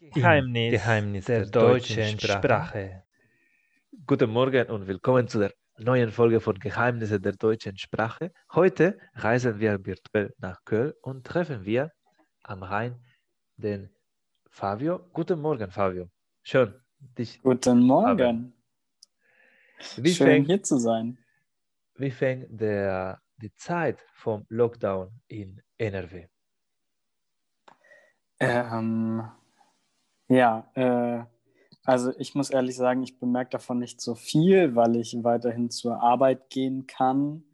Geheimnis, Geheimnis der, der, deutschen Sprache. Sprache. Guten Morgen und willkommen zu der neuen Folge von Geheimnisse der deutschen Sprache. Heute reisen wir virtuell nach Köln und treffen wir am Rhein den Fabio. Guten Morgen, Fabio. Schön, dich. Guten Morgen. Wie Schön fängt, hier zu sein. Wie fängt der, die Zeit vom Lockdown in NRW? Ähm, ja, äh, also ich muss ehrlich sagen, ich bemerke davon nicht so viel, weil ich weiterhin zur Arbeit gehen kann,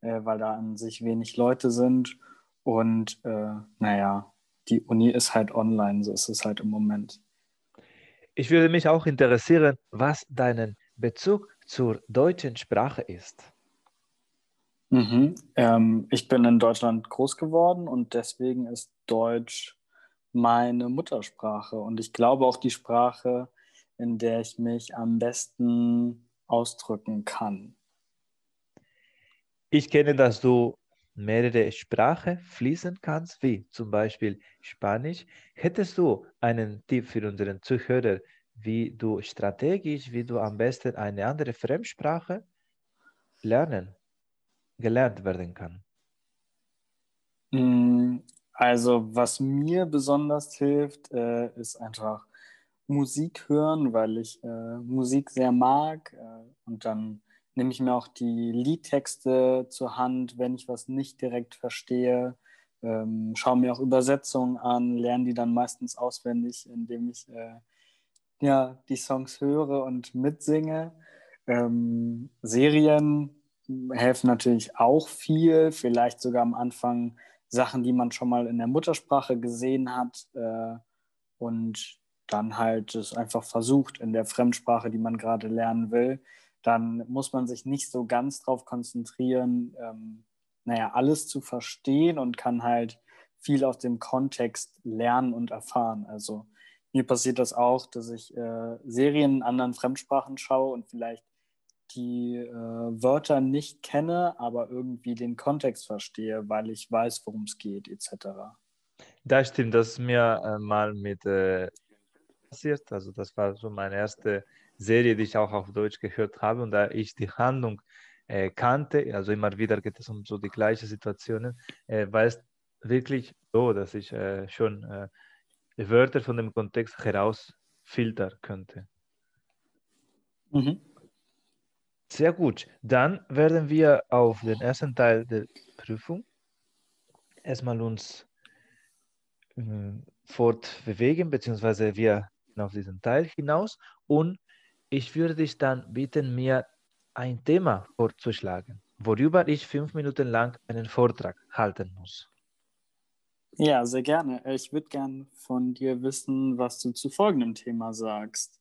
äh, weil da an sich wenig Leute sind. Und äh, naja, die Uni ist halt online, so ist es halt im Moment. Ich würde mich auch interessieren, was dein Bezug zur deutschen Sprache ist. Mhm. Ähm, ich bin in Deutschland groß geworden und deswegen ist Deutsch meine Muttersprache und ich glaube auch die Sprache, in der ich mich am besten ausdrücken kann. Ich kenne, dass du mehrere Sprachen fließen kannst, wie zum Beispiel Spanisch. Hättest du einen Tipp für unseren Zuhörer, wie du strategisch, wie du am besten eine andere Fremdsprache lernen, gelernt werden kann? Also, was mir besonders hilft, äh, ist einfach Musik hören, weil ich äh, Musik sehr mag. Äh, und dann nehme ich mir auch die Liedtexte zur Hand, wenn ich was nicht direkt verstehe. Ähm, schaue mir auch Übersetzungen an, lerne die dann meistens auswendig, indem ich äh, ja, die Songs höre und mitsinge. Ähm, Serien helfen natürlich auch viel, vielleicht sogar am Anfang Sachen, die man schon mal in der Muttersprache gesehen hat äh, und dann halt es einfach versucht in der Fremdsprache, die man gerade lernen will, dann muss man sich nicht so ganz darauf konzentrieren, ähm, naja, alles zu verstehen und kann halt viel aus dem Kontext lernen und erfahren. Also mir passiert das auch, dass ich äh, Serien in anderen Fremdsprachen schaue und vielleicht die äh, Wörter nicht kenne, aber irgendwie den Kontext verstehe, weil ich weiß, worum es geht, etc. Das stimmt, das ist mir äh, mal mit äh, passiert. Also das war so meine erste Serie, die ich auch auf Deutsch gehört habe und da ich die Handlung äh, kannte, also immer wieder geht es um so die gleichen Situationen, äh, war es wirklich so, dass ich äh, schon Wörter von dem Kontext herausfiltern könnte. Mhm. Sehr gut. Dann werden wir auf den ersten Teil der Prüfung erstmal uns äh, fortbewegen, beziehungsweise wir auf diesen Teil hinaus. Und ich würde dich dann bitten, mir ein Thema vorzuschlagen, worüber ich fünf Minuten lang einen Vortrag halten muss. Ja, sehr gerne. Ich würde gern von dir wissen, was du zu folgendem Thema sagst.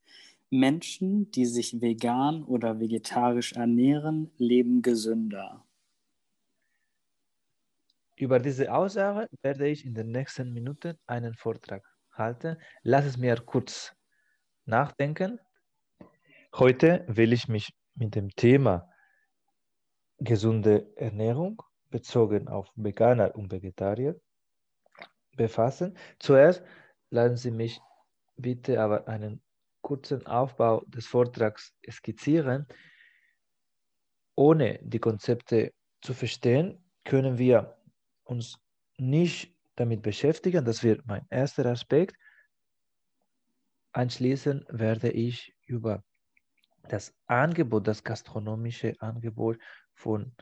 Menschen, die sich vegan oder vegetarisch ernähren, leben gesünder. Über diese Aussage werde ich in den nächsten Minuten einen Vortrag halten. Lass es mir kurz nachdenken. Heute will ich mich mit dem Thema gesunde Ernährung bezogen auf Veganer und Vegetarier befassen. Zuerst lassen Sie mich bitte aber einen kurzen Aufbau des Vortrags skizzieren. Ohne die Konzepte zu verstehen, können wir uns nicht damit beschäftigen. Das wird mein erster Aspekt. Anschließend werde ich über das Angebot, das gastronomische Angebot von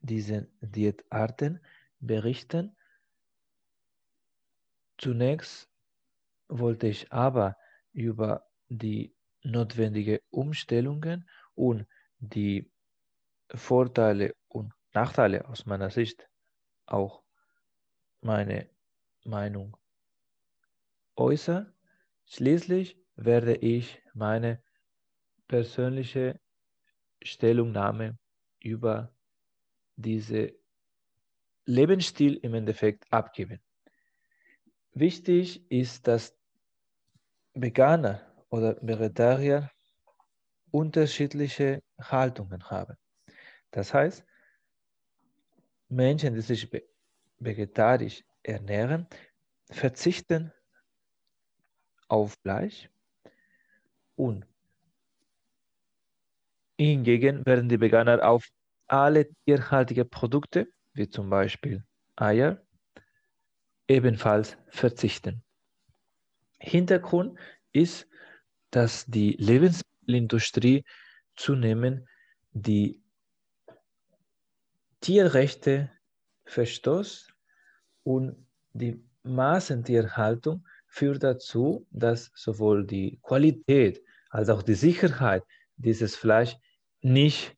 diesen Diätarten berichten. Zunächst wollte ich aber über die notwendigen Umstellungen und die Vorteile und Nachteile aus meiner Sicht auch meine Meinung äußern. Schließlich werde ich meine persönliche Stellungnahme über diese Lebensstil im Endeffekt abgeben. Wichtig ist, dass Veganer oder Vegetarier unterschiedliche Haltungen haben. Das heißt, Menschen, die sich vegetarisch ernähren, verzichten auf Fleisch und hingegen werden die Veganer auf alle tierhaltigen Produkte, wie zum Beispiel Eier, ebenfalls verzichten. Hintergrund ist, dass die Lebensmittelindustrie zunehmend die Tierrechte verstoßt und die Massentierhaltung führt dazu, dass sowohl die Qualität als auch die Sicherheit dieses Fleisch nicht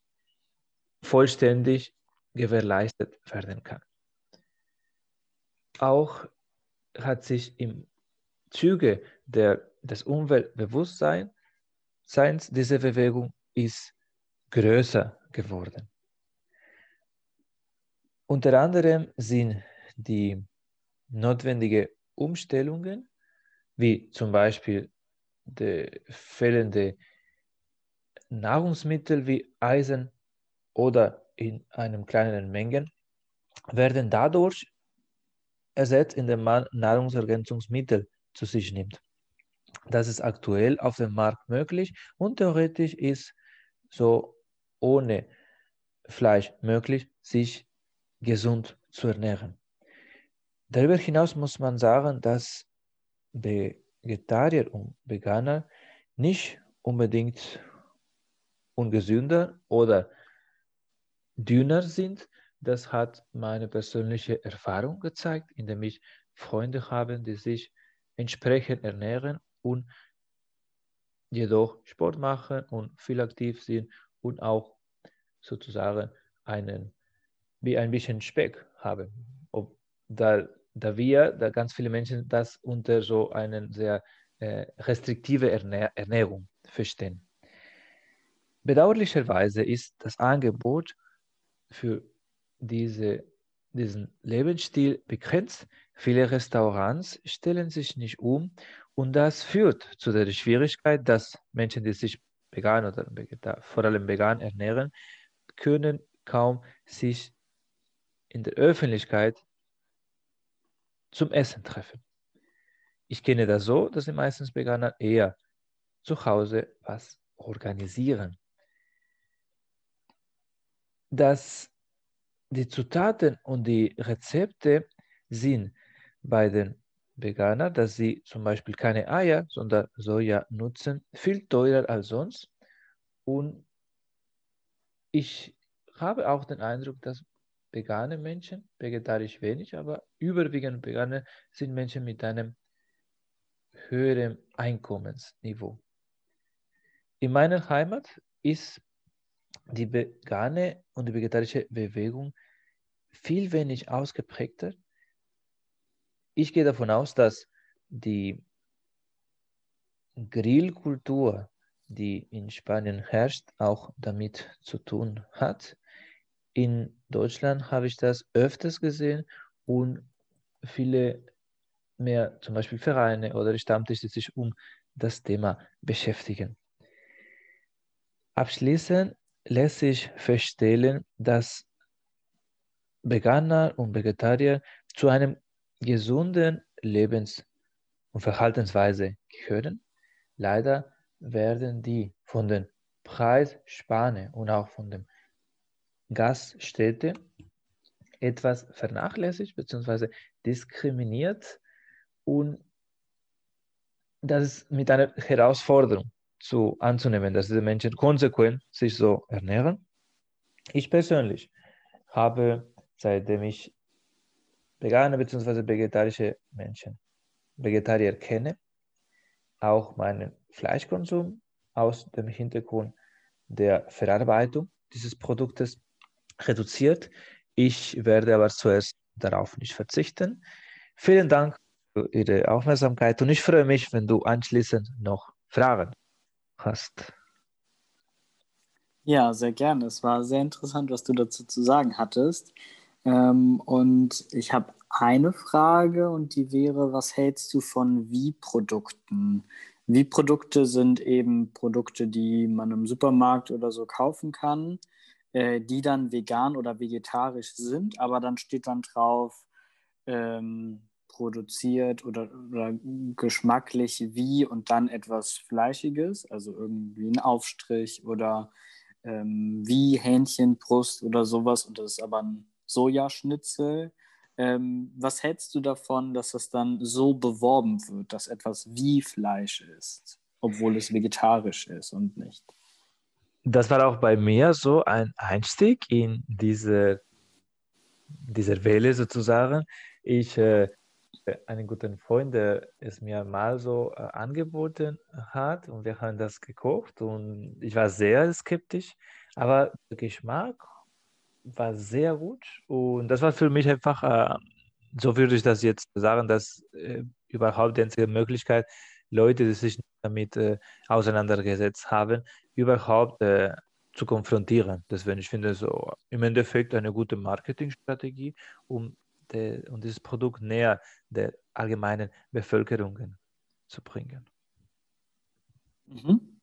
vollständig gewährleistet werden kann. Auch hat sich im Zuge der, des Umweltbewusstseins diese Bewegung ist größer geworden. Unter anderem sind die notwendigen Umstellungen, wie zum Beispiel die fehlende Nahrungsmittel wie Eisen oder in einem kleineren Mengen, werden dadurch ersetzt, indem man Nahrungsergänzungsmittel zu sich nimmt. Das ist aktuell auf dem Markt möglich und theoretisch ist so ohne Fleisch möglich, sich gesund zu ernähren. Darüber hinaus muss man sagen, dass Vegetarier und Veganer nicht unbedingt ungesünder oder dünner sind. Das hat meine persönliche Erfahrung gezeigt, indem ich Freunde habe, die sich entsprechend ernähren und jedoch Sport machen und viel aktiv sind und auch sozusagen einen, wie ein bisschen Speck haben. Ob, da, da wir, da ganz viele Menschen das unter so eine sehr äh, restriktive Ernähr Ernährung verstehen. Bedauerlicherweise ist das Angebot für diese, diesen Lebensstil begrenzt. Viele Restaurants stellen sich nicht um und das führt zu der Schwierigkeit, dass Menschen, die sich vegan oder vor allem vegan ernähren, können kaum sich in der Öffentlichkeit zum Essen treffen. Ich kenne das so, dass die meisten Veganer eher zu Hause was organisieren. Dass die Zutaten und die Rezepte sind bei den Veganern, dass sie zum Beispiel keine Eier, sondern Soja nutzen, viel teurer als sonst. Und ich habe auch den Eindruck, dass vegane Menschen, vegetarisch wenig, aber überwiegend vegane sind Menschen mit einem höheren Einkommensniveau. In meiner Heimat ist die vegane und die vegetarische Bewegung viel wenig ausgeprägter. Ich gehe davon aus, dass die Grillkultur, die in Spanien herrscht, auch damit zu tun hat. In Deutschland habe ich das öfters gesehen und viele mehr, zum Beispiel Vereine oder Stammtische, die sich um das Thema beschäftigen. Abschließend lässt sich feststellen, dass Veganer und Vegetarier zu einem gesunden Lebens- und Verhaltensweise gehören. Leider werden die von den Preisspanne und auch von den Gaststätte etwas vernachlässigt bzw. diskriminiert und das ist mit einer Herausforderung zu anzunehmen, dass diese Menschen konsequent sich so ernähren. Ich persönlich habe, seitdem ich vegane bzw. vegetarische Menschen, Vegetarier kenne, auch meinen Fleischkonsum aus dem Hintergrund der Verarbeitung dieses Produktes reduziert. Ich werde aber zuerst darauf nicht verzichten. Vielen Dank für Ihre Aufmerksamkeit und ich freue mich, wenn du anschließend noch Fragen hast. Ja, sehr gerne. Es war sehr interessant, was du dazu zu sagen hattest. Ähm, und ich habe eine Frage und die wäre, was hältst du von Wie-Produkten? Wie-Produkte sind eben Produkte, die man im Supermarkt oder so kaufen kann äh, die dann vegan oder vegetarisch sind, aber dann steht dann drauf ähm, produziert oder, oder geschmacklich wie und dann etwas Fleischiges, also irgendwie ein Aufstrich oder ähm, wie Hähnchenbrust oder sowas und das ist aber ein Sojaschnitzel. Ähm, was hältst du davon, dass das dann so beworben wird, dass etwas wie Fleisch ist, obwohl es vegetarisch ist und nicht? Das war auch bei mir so ein Einstieg in diese, diese Welle sozusagen. Ich äh, einen guten Freund, der es mir mal so äh, angeboten hat und wir haben das gekocht und ich war sehr skeptisch, aber der Geschmack war sehr gut und das war für mich einfach, äh, so würde ich das jetzt sagen, dass äh, überhaupt die einzige Möglichkeit, Leute, die sich damit äh, auseinandergesetzt haben, überhaupt äh, zu konfrontieren. Deswegen, ich finde so im Endeffekt eine gute Marketingstrategie, um de, und dieses Produkt näher der allgemeinen Bevölkerung zu bringen. Mhm.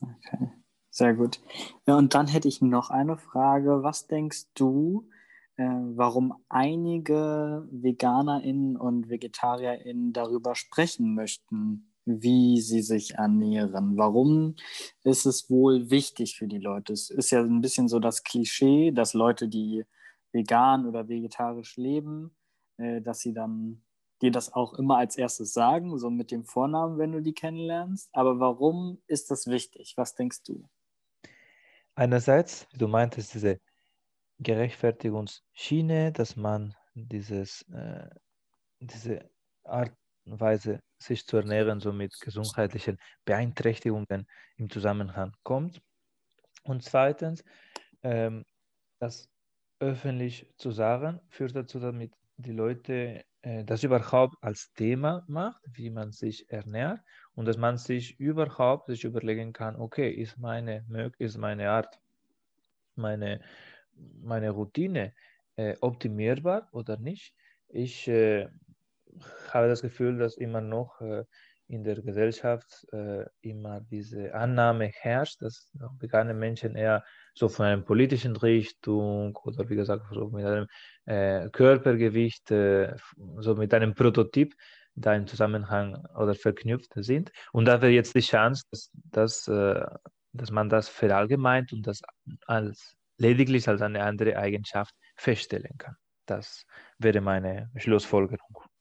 Okay, sehr gut. Ja, und dann hätte ich noch eine Frage. Was denkst du, äh, warum einige VeganerInnen und VegetarierInnen darüber sprechen möchten, wie sie sich ernähren. Warum ist es wohl wichtig für die Leute? Es ist ja ein bisschen so das Klischee, dass Leute, die vegan oder vegetarisch leben, äh, dass sie dann dir das auch immer als erstes sagen, so mit dem Vornamen, wenn du die kennenlernst. Aber warum ist das wichtig? Was denkst du? Einerseits, du meintest diese Gerechtfertigungsschiene, dass man dieses, äh, diese Art und Weise, sich zu ernähren, so mit gesundheitlichen Beeinträchtigungen im Zusammenhang kommt. Und zweitens, ähm, das öffentlich zu sagen, führt dazu, damit die Leute äh, das überhaupt als Thema macht, wie man sich ernährt und dass man sich überhaupt sich überlegen kann, okay, ist meine, ist meine Art, meine, meine Routine äh, optimierbar oder nicht? Ich äh, habe das Gefühl, dass immer noch äh, in der Gesellschaft äh, immer diese Annahme herrscht, dass vegane Menschen eher so von einer politischen Richtung oder wie gesagt so mit einem äh, Körpergewicht, äh, so mit einem Prototyp da im Zusammenhang oder verknüpft sind. Und da wäre jetzt die Chance, dass, dass, äh, dass man das verallgemeint und das als lediglich als eine andere Eigenschaft feststellen kann. Das wäre meine Schlussfolgerung.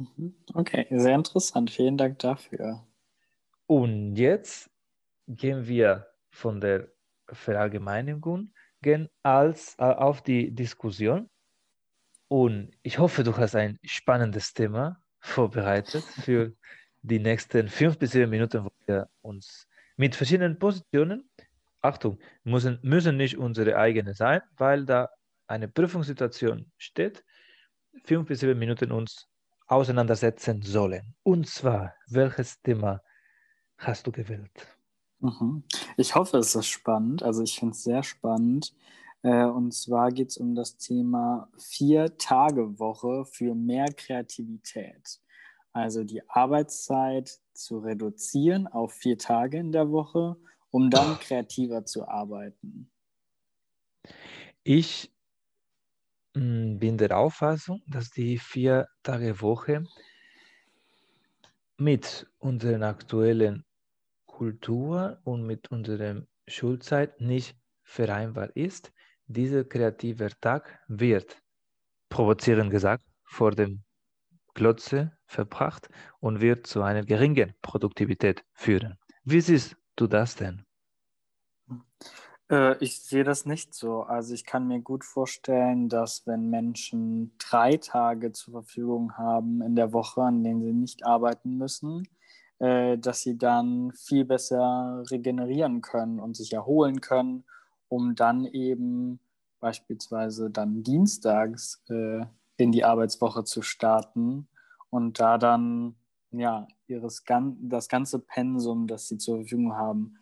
Mhm. Okay, sehr interessant. Vielen Dank dafür. Und jetzt gehen wir von der Verallgemeinung als äh, auf die Diskussion. Und ich hoffe, du hast ein spannendes Thema vorbereitet für die nächsten fünf bis sieben Minuten, wo wir uns mit verschiedenen Positionen, Achtung, müssen, müssen nicht unsere eigene sein, weil da eine Prüfungssituation steht, fünf bis sieben Minuten uns auseinandersetzen sollen. Und zwar, welches Thema hast du gewählt? Mhm. Ich hoffe, es ist spannend. Also ich finde es sehr spannend. Äh, und zwar geht es um das Thema Vier-Tage-Woche für mehr Kreativität. Also die Arbeitszeit zu reduzieren auf vier Tage in der Woche, um dann kreativer zu arbeiten. Ich bin der Auffassung, dass die Vier-Tage-Woche mit unserer aktuellen Kultur und mit unserer Schulzeit nicht vereinbar ist. Dieser kreative Tag wird, provozierend gesagt, vor dem Klotze verbracht und wird zu einer geringen Produktivität führen. Wie siehst du das denn? Äh, ich sehe das nicht so. Also ich kann mir gut vorstellen, dass wenn Menschen drei Tage zur Verfügung haben in der Woche, an denen sie nicht arbeiten müssen, äh, dass sie dann viel besser regenerieren können und sich erholen können, um dann eben beispielsweise dann dienstags äh, in die Arbeitswoche zu starten und da dann ja ihres das ganze Pensum, das sie zur Verfügung haben,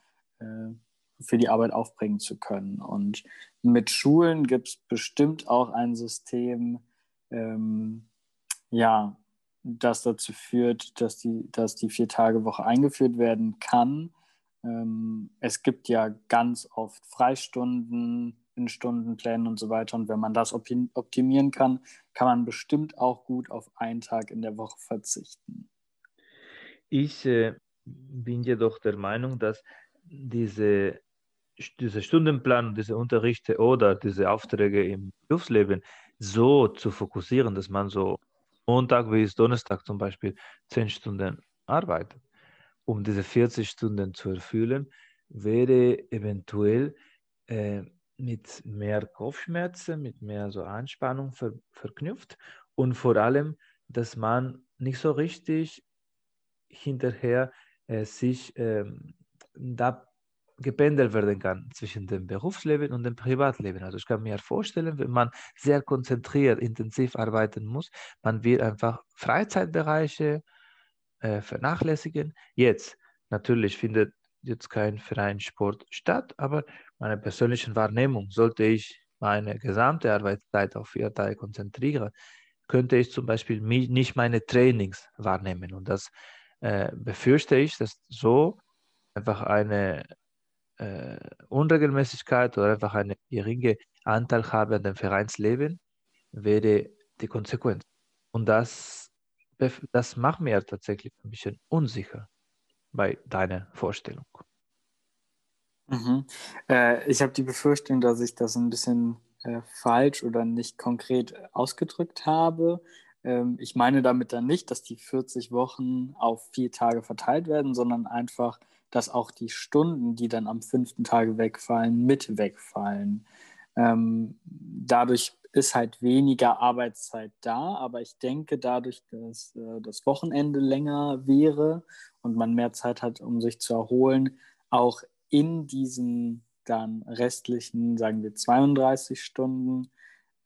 für die Arbeit aufbringen zu können. Und mit Schulen gibt es bestimmt auch ein System, ähm, ja, das dazu führt, dass die, dass die Vier-Tage-Woche eingeführt werden kann. Ähm, es gibt ja ganz oft Freistunden in Stundenplänen und so weiter. Und wenn man das optimieren kann, kann man bestimmt auch gut auf einen Tag in der Woche verzichten. Ich äh, bin jedoch der Meinung, dass diese, diese Stundenplan, diese Unterrichte oder diese Aufträge im Berufsleben so zu fokussieren, dass man so Montag bis Donnerstag zum Beispiel zehn Stunden arbeitet, um diese 40 Stunden zu erfüllen, wäre eventuell äh, mit mehr Kopfschmerzen, mit mehr so Anspannung ver verknüpft und vor allem, dass man nicht so richtig hinterher äh, sich äh, da gependelt werden kann zwischen dem Berufsleben und dem Privatleben. Also ich kann mir vorstellen, wenn man sehr konzentriert, intensiv arbeiten muss, man wird einfach Freizeitbereiche äh, vernachlässigen. Jetzt natürlich findet jetzt kein Vereinssport statt, aber meiner persönlichen Wahrnehmung sollte ich meine gesamte Arbeitszeit auf vier Tage konzentrieren, könnte ich zum Beispiel nicht meine Trainings wahrnehmen. Und das äh, befürchte ich, dass so einfach eine äh, Unregelmäßigkeit oder einfach eine geringe Anteil habe an dem Vereinsleben, wäre die Konsequenz. Und das, das macht mir tatsächlich ein bisschen unsicher bei deiner Vorstellung. Mhm. Äh, ich habe die Befürchtung, dass ich das ein bisschen äh, falsch oder nicht konkret ausgedrückt habe. Ähm, ich meine damit dann nicht, dass die 40 Wochen auf vier Tage verteilt werden, sondern einfach, dass auch die Stunden, die dann am fünften Tage wegfallen, mit wegfallen. Ähm, dadurch ist halt weniger Arbeitszeit da, aber ich denke dadurch, dass äh, das Wochenende länger wäre und man mehr Zeit hat, um sich zu erholen, auch in diesen dann restlichen, sagen wir, 32 Stunden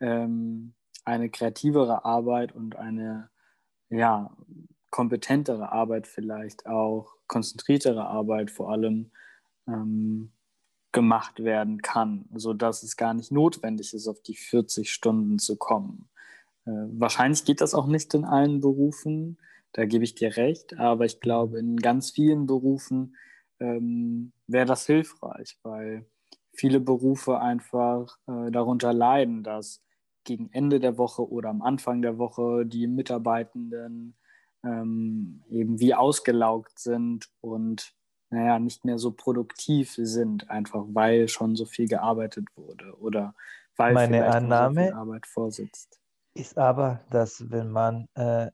ähm, eine kreativere Arbeit und eine ja, kompetentere Arbeit vielleicht auch, konzentriertere Arbeit vor allem ähm, gemacht werden kann, sodass es gar nicht notwendig ist, auf die 40 Stunden zu kommen. Äh, wahrscheinlich geht das auch nicht in allen Berufen, da gebe ich dir recht, aber ich glaube, in ganz vielen Berufen ähm, wäre das hilfreich, weil viele Berufe einfach äh, darunter leiden, dass gegen Ende der Woche oder am Anfang der Woche die Mitarbeitenden ähm, eben wie ausgelaugt sind und naja, nicht mehr so produktiv sind, einfach weil schon so viel gearbeitet wurde oder weil Meine Annahme so Arbeit vorsitzt. Ist aber, dass wenn man äh,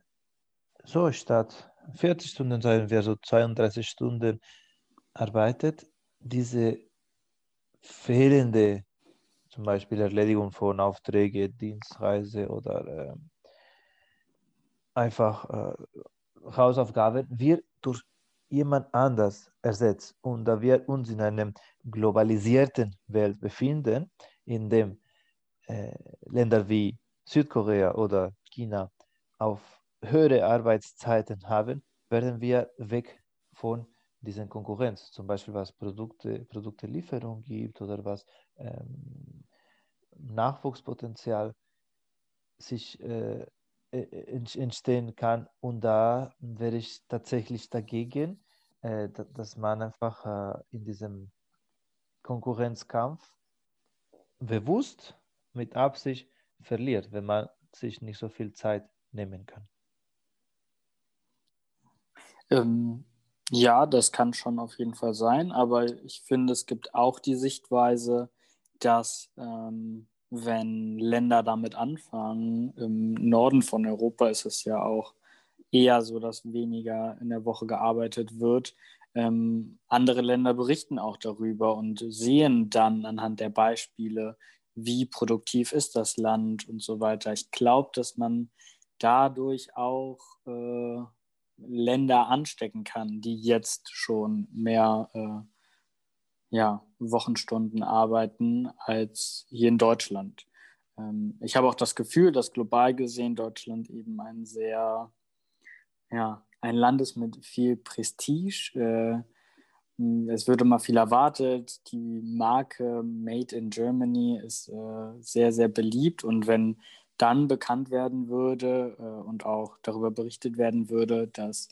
so statt 40 Stunden, sagen wir so 32 Stunden arbeitet, diese fehlende zum Beispiel Erledigung von Aufträgen, Dienstreise oder äh, einfach äh, Hausaufgaben wird durch jemand anders ersetzt. Und da wir uns in einer globalisierten Welt befinden, in dem äh, Länder wie Südkorea oder China auf höhere Arbeitszeiten haben, werden wir weg von diesen Konkurrenz, zum Beispiel was Produkte, Produktelieferung gibt oder was ähm, Nachwuchspotenzial sich äh entstehen kann. Und da wäre ich tatsächlich dagegen, äh, dass man einfach äh, in diesem Konkurrenzkampf bewusst mit Absicht verliert, wenn man sich nicht so viel Zeit nehmen kann. Ähm, ja, das kann schon auf jeden Fall sein, aber ich finde, es gibt auch die Sichtweise, dass ähm, wenn Länder damit anfangen, im Norden von Europa ist es ja auch eher so, dass weniger in der Woche gearbeitet wird. Ähm, andere Länder berichten auch darüber und sehen dann anhand der Beispiele, wie produktiv ist das Land und so weiter. Ich glaube, dass man dadurch auch äh, Länder anstecken kann, die jetzt schon mehr äh, ja, Wochenstunden arbeiten als hier in Deutschland. Ähm, ich habe auch das Gefühl, dass global gesehen Deutschland eben ein sehr, ja, ein Land ist mit viel Prestige. Äh, es wird immer viel erwartet. Die Marke Made in Germany ist äh, sehr, sehr beliebt. Und wenn dann bekannt werden würde äh, und auch darüber berichtet werden würde, dass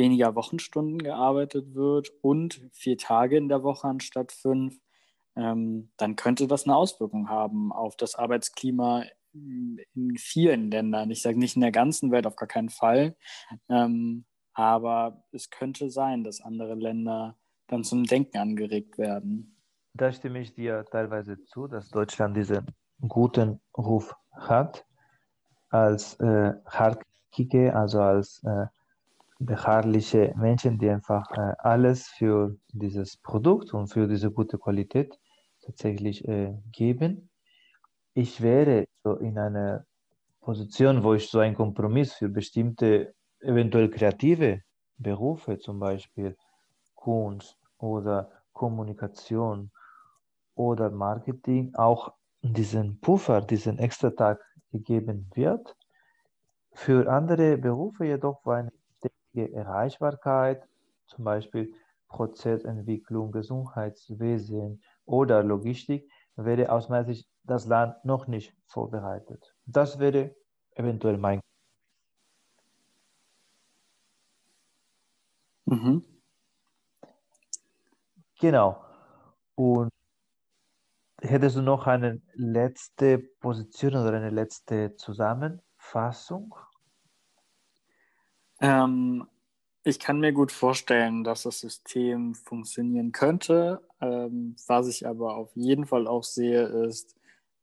weniger Wochenstunden gearbeitet wird und vier Tage in der Woche anstatt fünf, ähm, dann könnte das eine Auswirkung haben auf das Arbeitsklima in vielen Ländern. Ich sage nicht in der ganzen Welt, auf gar keinen Fall. Ähm, aber es könnte sein, dass andere Länder dann zum Denken angeregt werden. Da stimme ich dir teilweise zu, dass Deutschland diesen guten Ruf hat als äh, hartnäckige, also als äh, beharrliche Menschen, die einfach äh, alles für dieses Produkt und für diese gute Qualität tatsächlich äh, geben. Ich wäre so in einer Position, wo ich so einen Kompromiss für bestimmte, eventuell kreative Berufe, zum Beispiel Kunst oder Kommunikation oder Marketing, auch diesen Puffer, diesen Extratag gegeben wird. Für andere Berufe jedoch, wo eine Erreichbarkeit, zum Beispiel Prozessentwicklung, Gesundheitswesen oder Logistik, wäre aus meiner Sicht das Land noch nicht vorbereitet. Das wäre eventuell mein. Mhm. Genau. Und hättest du noch eine letzte Position oder eine letzte Zusammenfassung? Ähm, ich kann mir gut vorstellen, dass das System funktionieren könnte. Ähm, was ich aber auf jeden Fall auch sehe, ist,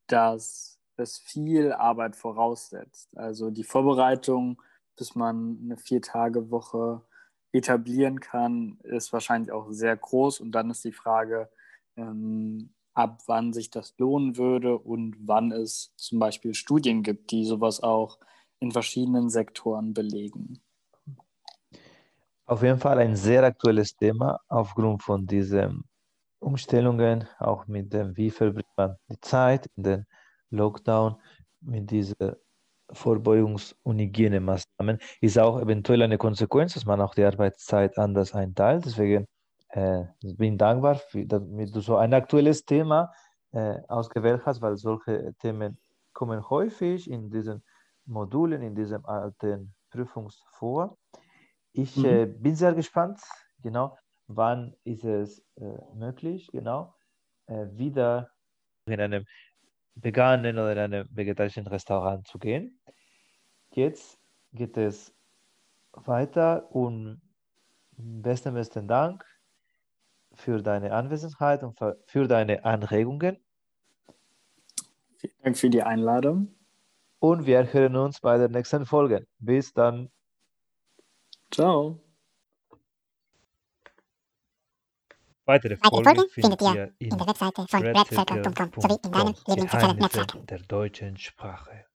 dass es viel Arbeit voraussetzt. Also die Vorbereitung, bis man eine Vier-Tage-Woche etablieren kann, ist wahrscheinlich auch sehr groß. Und dann ist die Frage, ähm, ab wann sich das lohnen würde und wann es zum Beispiel Studien gibt, die sowas auch in verschiedenen Sektoren belegen. Auf jeden Fall ein sehr aktuelles Thema aufgrund von diesen Umstellungen, auch mit dem, wie verbringt man die Zeit in den Lockdown, mit diesen Vorbeugungs- und Hygienemaßnahmen, ist auch eventuell eine Konsequenz, dass man auch die Arbeitszeit anders einteilt. Deswegen äh, bin dankbar, für, damit du so ein aktuelles Thema äh, ausgewählt hast, weil solche Themen kommen häufig in diesen Modulen, in diesem alten Prüfungsvor. Ich mhm. äh, bin sehr gespannt, genau, wann ist es äh, möglich, genau, äh, wieder in einem veganen oder in einem vegetarischen Restaurant zu gehen. Jetzt geht es weiter und besten, besten Dank für deine Anwesenheit und für, für deine Anregungen. Vielen Dank für die Einladung. Und wir hören uns bei der nächsten Folge. Bis dann. Ciao. Weitere Folgen findet ihr in der Webseite von redcircle.com sowie in deinem Lieblingssozialen Netzwerk der deutschen Sprache.